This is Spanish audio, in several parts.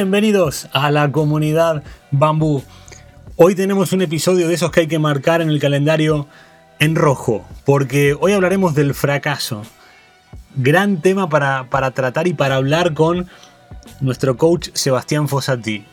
Bienvenidos a la comunidad Bambú. Hoy tenemos un episodio de esos que hay que marcar en el calendario en rojo, porque hoy hablaremos del fracaso. Gran tema para, para tratar y para hablar con nuestro coach Sebastián Fossati.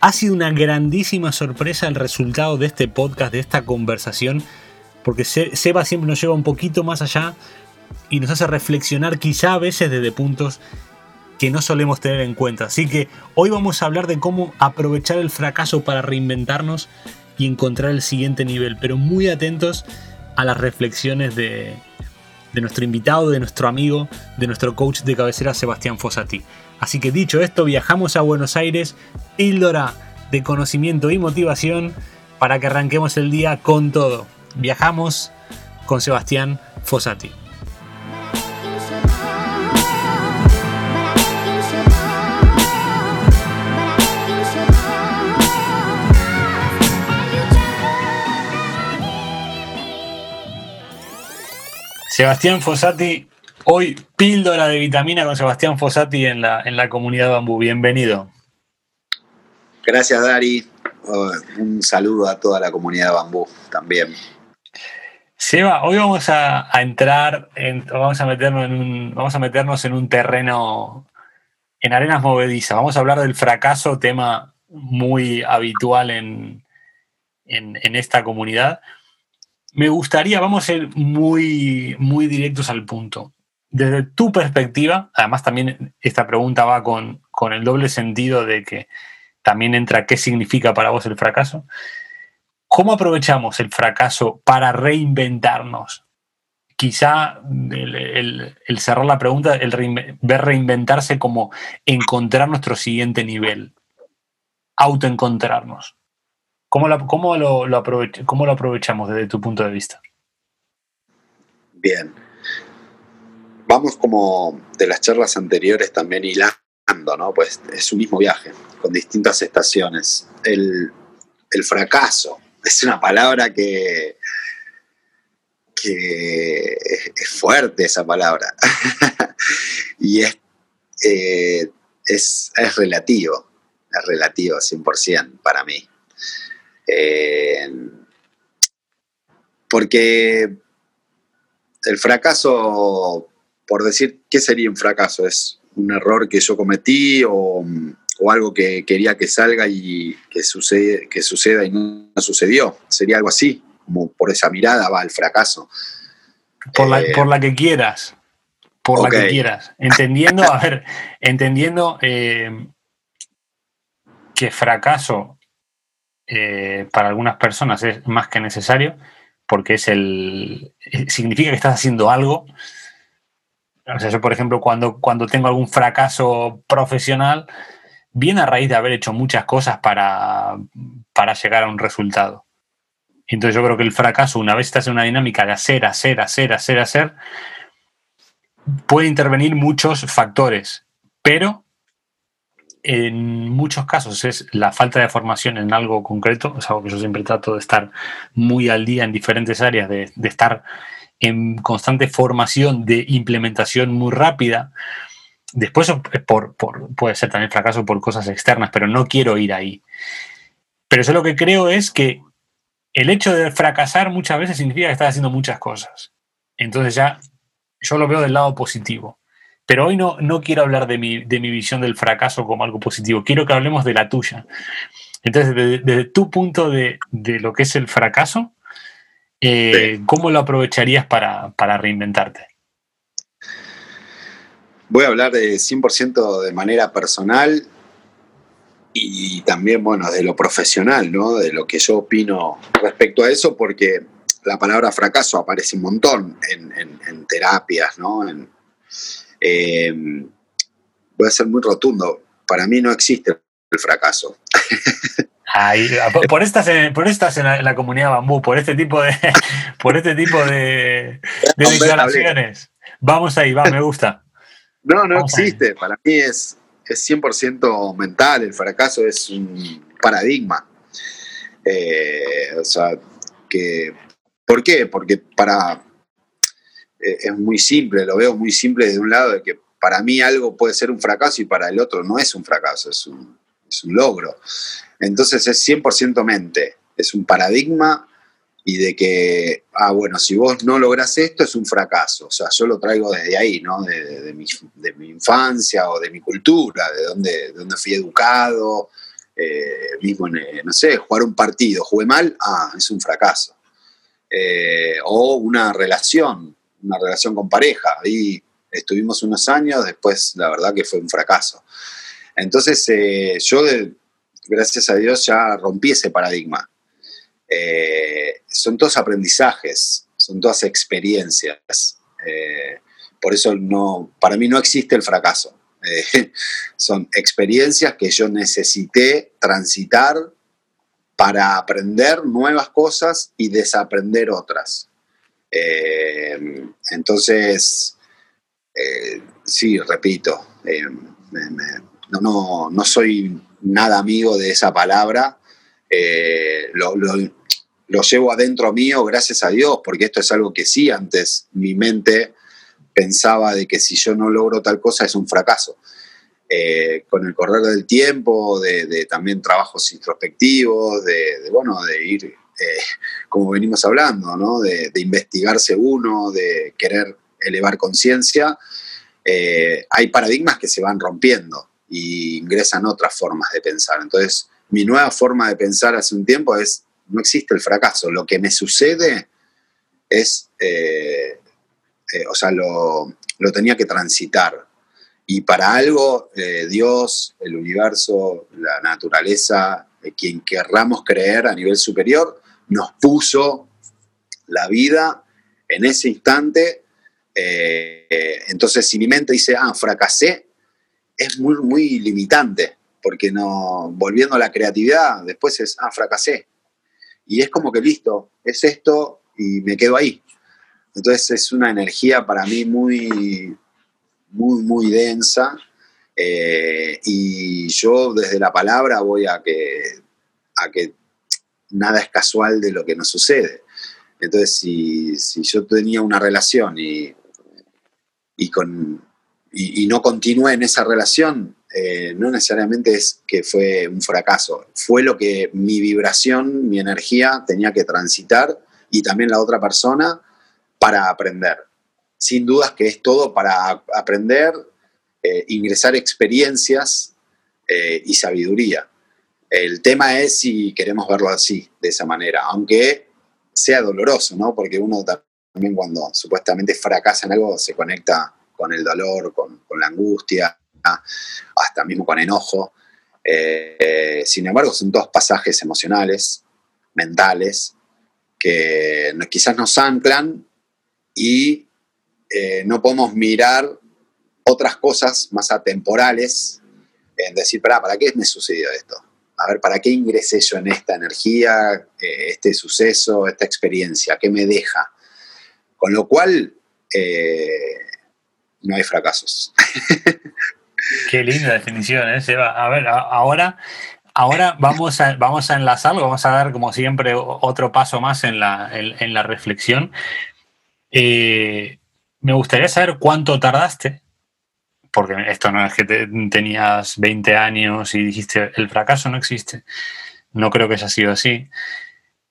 Ha sido una grandísima sorpresa el resultado de este podcast, de esta conversación, porque Seba siempre nos lleva un poquito más allá y nos hace reflexionar quizá a veces desde puntos que no solemos tener en cuenta. Así que hoy vamos a hablar de cómo aprovechar el fracaso para reinventarnos y encontrar el siguiente nivel, pero muy atentos a las reflexiones de, nuestro invitado, de nuestro amigo, de nuestro coach de cabecera Sebastián Fossati. Así que dicho esto, viajamos a Buenos Aires, píldora de conocimiento y motivación para que arranquemos el día con todo. Viajamos con Sebastián Fossati. Sebastián Fossati, hoy píldora de vitamina con Sebastián Fossati en la, en la comunidad Bambú. Bienvenido. Gracias, Dari. Oh, un saludo a toda la comunidad Bambú también. Seba, hoy vamos a, entrar, en, vamos, a meternos en un, vamos a meternos en un terreno, en arenas movedizas. Vamos a hablar del fracaso, tema muy habitual en, en esta comunidad. Me gustaría, vamos a ser muy, muy directos al punto. Desde tu perspectiva, además también esta pregunta va con, con el doble sentido de que también entra qué significa para vos el fracaso. ¿Cómo aprovechamos el fracaso para reinventarnos? Quizá el, cerrar la pregunta, el ver reinventarse como encontrar nuestro siguiente nivel, autoencontrarnos. ¿Cómo, lo, cómo lo aprovechamos desde tu punto de vista? Bien. Vamos como de las charlas anteriores también hilando, ¿no? Pues es un mismo viaje, con distintas estaciones. El, fracaso es una palabra que, que es fuerte esa palabra. y es, eh, es, es relativo, es relativo 100% para mí. Eh, porque el fracaso, por decir, ¿qué sería un fracaso? ¿Es un error que yo cometí o, algo que quería que salga y que, sucede, que suceda y no sucedió? ¿Sería algo así? Como por esa mirada va el fracaso. Por, la, por la que quieras. Por la que quieras. Entendiendo, a ver, entendiendo eh, que fracaso eh, para algunas personas es más que necesario porque es el eh, significa que estás haciendo algo. O sea, yo, por ejemplo, cuando, cuando tengo algún fracaso profesional, viene a raíz de haber hecho muchas cosas para, para llegar a un resultado. Entonces yo creo que el fracaso, una vez estás en una dinámica de hacer, hacer, hacer, hacer, hacer, puede intervenir muchos factores, pero en muchos casos es la falta de formación en algo concreto, es algo que yo siempre trato de estar muy al día en diferentes áreas, de, estar en constante formación de implementación muy rápida. Después por, puede ser también fracaso por cosas externas, pero no quiero ir ahí. Pero eso lo que creo es que el hecho de fracasar muchas veces significa que estás haciendo muchas cosas. Entonces ya yo lo veo del lado positivo. Pero hoy no, no quiero hablar de mi, visión del fracaso como algo positivo, quiero que hablemos de la tuya. Entonces, desde, tu punto de, lo que es el fracaso, eh, ¿cómo lo aprovecharías para, reinventarte? Voy a hablar de 100% de manera personal y también, bueno, de lo profesional, ¿no? De lo que yo opino respecto a eso, porque la palabra fracaso aparece un montón en, en terapias, ¿no? En, eh, voy a ser muy rotundo, para mí no existe el fracaso. por estas en, por estas en la, comunidad bambú, por este tipo de, por este tipo de, declaraciones. Vamos ahí, va, me gusta. No, no existe. Para mí es, es 100% mental. El fracaso es un paradigma. Eh, o sea, que. ¿Por qué? Porque para, es muy simple, lo veo muy simple de un lado, de que para mí algo puede ser un fracaso y para el otro no es un fracaso, es un, es un logro. Entonces es 100% mente, es un paradigma y de que, ah, bueno, si vos no lográs esto es un fracaso. O sea, yo lo traigo desde ahí, ¿no? De, mi, infancia o de mi cultura, de donde, donde fui educado, eh, mismo, no sé, jugar un partido, jugué mal, ah, es un fracaso. Eh, o una relación, una relación con pareja, ahí estuvimos unos años, después la verdad que fue un fracaso. Entonces, eh, yo, gracias a Dios, ya rompí ese paradigma eh, son todos aprendizajes, son todas experiencias. Eh, por eso no, para mí no existe el fracaso. Son experiencias que yo necesité transitar para aprender nuevas cosas y desaprender otras. Entonces, sí, repito, no, no, soy nada amigo de esa palabra. lo, llevo adentro mío, gracias a Dios, porque esto es algo que sí antes mi mente pensaba de que si yo no logro tal cosa es un fracaso. Eh, con el correr del tiempo, de, también trabajos introspectivos, de, bueno, de ir, eh, como venimos hablando, ¿no? de, investigarse uno, de querer elevar conciencia, eh, hay paradigmas que se van rompiendo y ingresan otras formas de pensar. Entonces, mi nueva forma de pensar hace un tiempo es no existe el fracaso. Lo que me sucede es, eh, eh, o sea, lo, tenía que transitar. Y para algo, Dios, el universo, la naturaleza, quien querramos creer a nivel superior, nos puso la vida en ese instante. entonces, si mi mente dice, ah, fracasé, es muy, muy limitante, porque no, volviendo a la creatividad, después es, ah, fracasé y es como que listo, es esto y me quedo ahí. Entonces es una energía para mí muy, muy, muy densa. Eh, y yo desde la palabra voy a que, a que nada es casual de lo que nos sucede. Entonces, si, yo tenía una relación y, y, con, y no continué en esa relación, eh, no necesariamente es que fue un fracaso, fue lo que mi vibración, mi energía tenía que transitar y también la otra persona para aprender. Sin dudas que es todo para aprender, eh, ingresar experiencias eh, y sabiduría. El tema es si queremos verlo así, de esa manera, aunque sea doloroso, ¿no? Porque uno también cuando supuestamente fracasa en algo se conecta con el dolor, con, la angustia, hasta mismo con enojo. Eh, sin embargo, son dos pasajes emocionales, mentales, que quizás nos anclan y no podemos mirar otras cosas más atemporales en decir, ¿para, ¿para qué me sucedió esto? A ver, ¿para qué ingresé yo en esta energía, eh, este suceso, esta experiencia? ¿Qué me deja? Con lo cual, no hay fracasos. Qué linda definición, ¿eh, Seba? A ver, ahora, ahora vamos, a, vamos a enlazarlo, vamos a dar, como siempre, otro paso más en la, en, la reflexión. Eh, me gustaría saber cuánto tardaste, porque esto no es que tenías 20 años y dijiste, el fracaso no existe. No creo que haya sido así.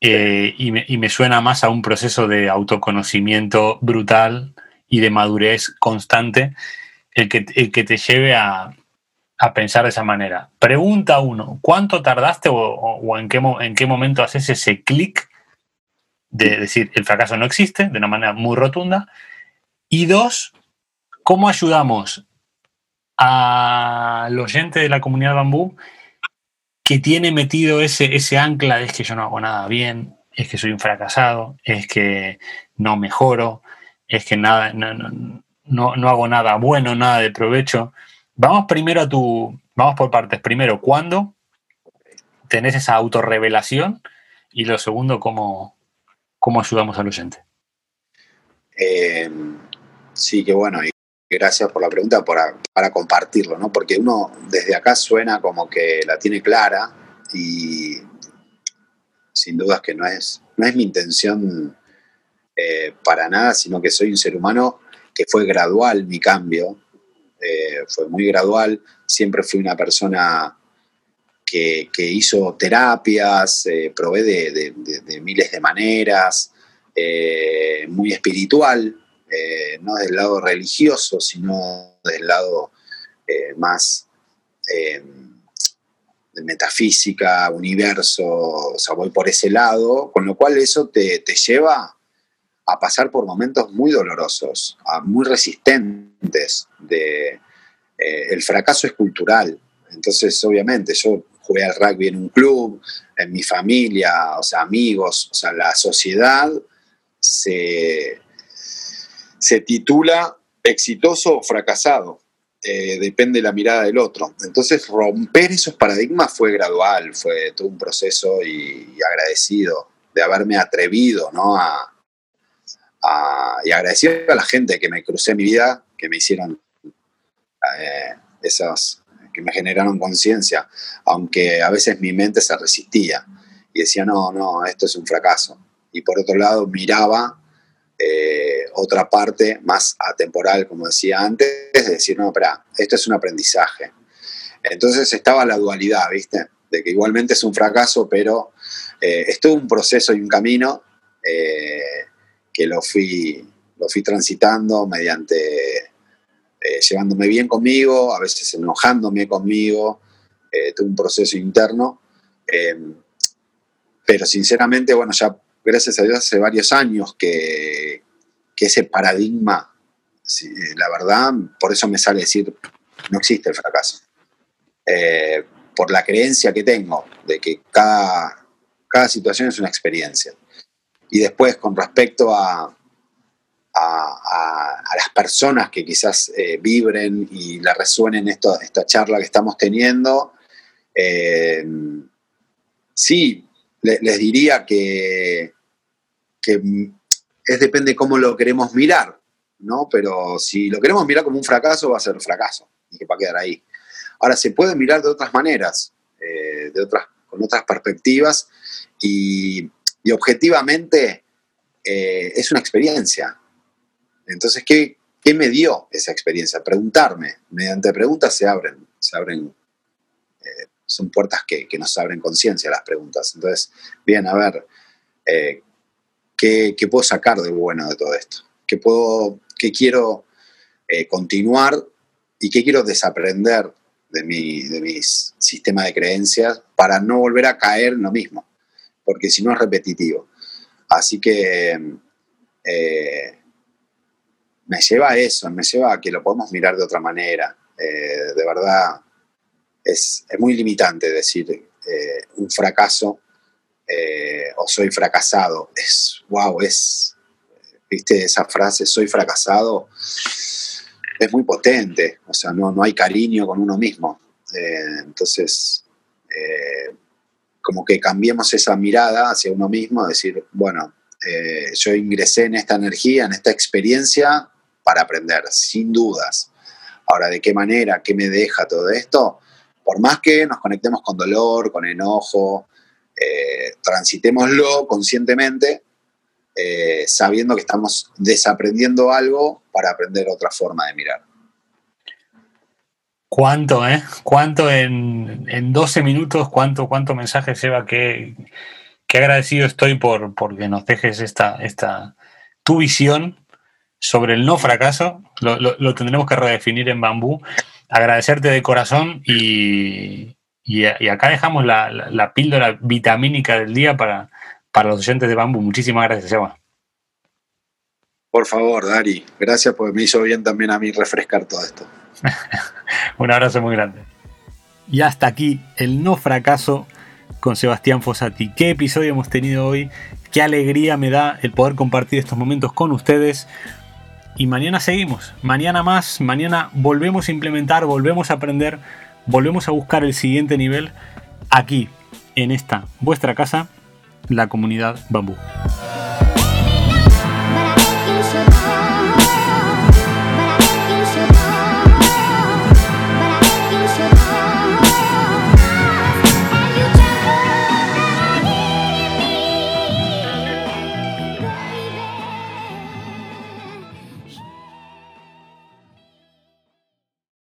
Eh, y, me, y, me, suena más a un proceso de autoconocimiento brutal y de madurez constante el que, que te lleve a, pensar de esa manera. Pregunta uno, ¿cuánto tardaste o, en, qué, en qué momento haces ese clic de decir el fracaso no existe de una manera muy rotunda? Y dos, ¿cómo ayudamos al oyente de la comunidad bambú que tiene metido ese, ese ancla de es que yo no hago nada bien, es que soy un fracasado, es que no mejoro, es que nada, no, no, hago nada bueno, nada de provecho. Vamos primero a tu, vamos por partes. Primero, ¿cuándo tenés esa autorrevelación? Y lo segundo, ¿cómo, cómo ayudamos al oyente? Eh, sí, que bueno, gracias por la pregunta, para, para compartirlo, ¿no? Porque uno desde acá suena como que la tiene clara y sin dudas que no es, no es mi intención eh, para nada, sino que soy un ser humano que fue gradual mi cambio. eh, fue muy gradual, siempre fui una persona que, hizo terapias, eh, probé de, miles de maneras, eh, muy espiritual, no del lado religioso, sino del lado más de metafísica, universo, o sea, voy por ese lado, con lo cual eso te, te lleva a pasar por momentos muy dolorosos, muy resistentes. De, eh, el fracaso es cultural. Entonces, obviamente, yo jugué al rugby en un club, en mi familia, o sea, amigos, o sea, la sociedad se, se titula exitoso o fracasado. Eh, depende de la mirada del otro. Entonces, romper esos paradigmas fue gradual, fue todo un proceso y, agradecido de haberme atrevido ¿no? a, y agradecido a la gente que me crucé en mi vida, que me hicieron eh, esas, que me generaron conciencia, aunque a veces mi mente se resistía y decía, no, no, esto es un fracaso. Y por otro lado, miraba eh, otra parte más atemporal, como decía antes, de decir, no, espera, esto es un aprendizaje. Entonces estaba la dualidad, ¿viste? De que igualmente es un fracaso, pero eh, es un proceso y un camino que lo fui, lo fui transitando mediante eh, llevándome bien conmigo, a veces enojándome conmigo, eh, tuve un proceso interno, eh, pero sinceramente, bueno, ya gracias a Dios hace varios años que, que ese paradigma, la verdad, por eso me sale decir, no existe el fracaso. por la creencia que tengo de que cada, cada situación es una experiencia. Y después, con respecto a, a, las personas que quizás eh, vibren y le resuenen esta charla que estamos teniendo, eh, sí, les diría que, que es depende cómo lo queremos mirar, ¿no? Pero si lo queremos mirar como un fracaso, va a ser un fracaso y que va a quedar ahí. Ahora, se puede mirar de otras maneras, eh, de otras, con otras perspectivas y y objetivamente eh, es una experiencia. Entonces, ¿qué, me dio esa experiencia? Preguntarme. Mediante preguntas se abren, se abren, eh, son puertas que, nos abren conciencia las preguntas. Entonces, bien, a ver, eh, ¿qué, puedo sacar de bueno de todo esto? ¿Qué, puedo, qué quiero continuar y qué quiero desaprender de mi, de mi sistema de creencias para no volver a caer en lo mismo? porque si no es repetitivo. Así que eh, me lleva a eso, me lleva a que lo podemos mirar de otra manera. Eh, de verdad, es, muy limitante decir eh, un fracaso o soy fracasado. Es, wow, es, viste esa frase, soy fracasado, es muy potente, o sea, no, no hay cariño con uno mismo. entonces, como que cambiemos esa mirada hacia uno mismo, decir, bueno, eh, yo ingresé en esta energía, en esta experiencia para aprender, sin dudas. Ahora, ¿de qué manera? ¿Qué me deja todo esto? Por más que nos conectemos con dolor, con enojo, eh, transitémoslo conscientemente, eh, sabiendo que estamos desaprendiendo algo para aprender otra forma de mirar. ¿Cuánto, eh? ¿Cuánto en, en 12 minutos? ¿Cuánto, mensaje lleva? Qué, qué agradecido estoy por, que nos dejes esta, esta, tu visión sobre el no fracaso. Lo, tendremos que redefinir en bambú. Agradecerte de corazón y, y, acá dejamos la, píldora vitamínica del día para, para los oyentes de bambú. Muchísimas gracias, Eva. Por favor, Dari. Gracias porque me hizo bien también a mí refrescar todo esto. Un abrazo muy grande. Y hasta aquí el no fracaso con Sebastián Fossati. ¿Qué episodio hemos tenido hoy? Qué alegría me da el poder compartir estos momentos con ustedes. Y mañana seguimos, mañana más, mañana volvemos a implementar, volvemos a aprender, volvemos a buscar el siguiente nivel aquí, en esta, vuestra casa, la comunidad bambú.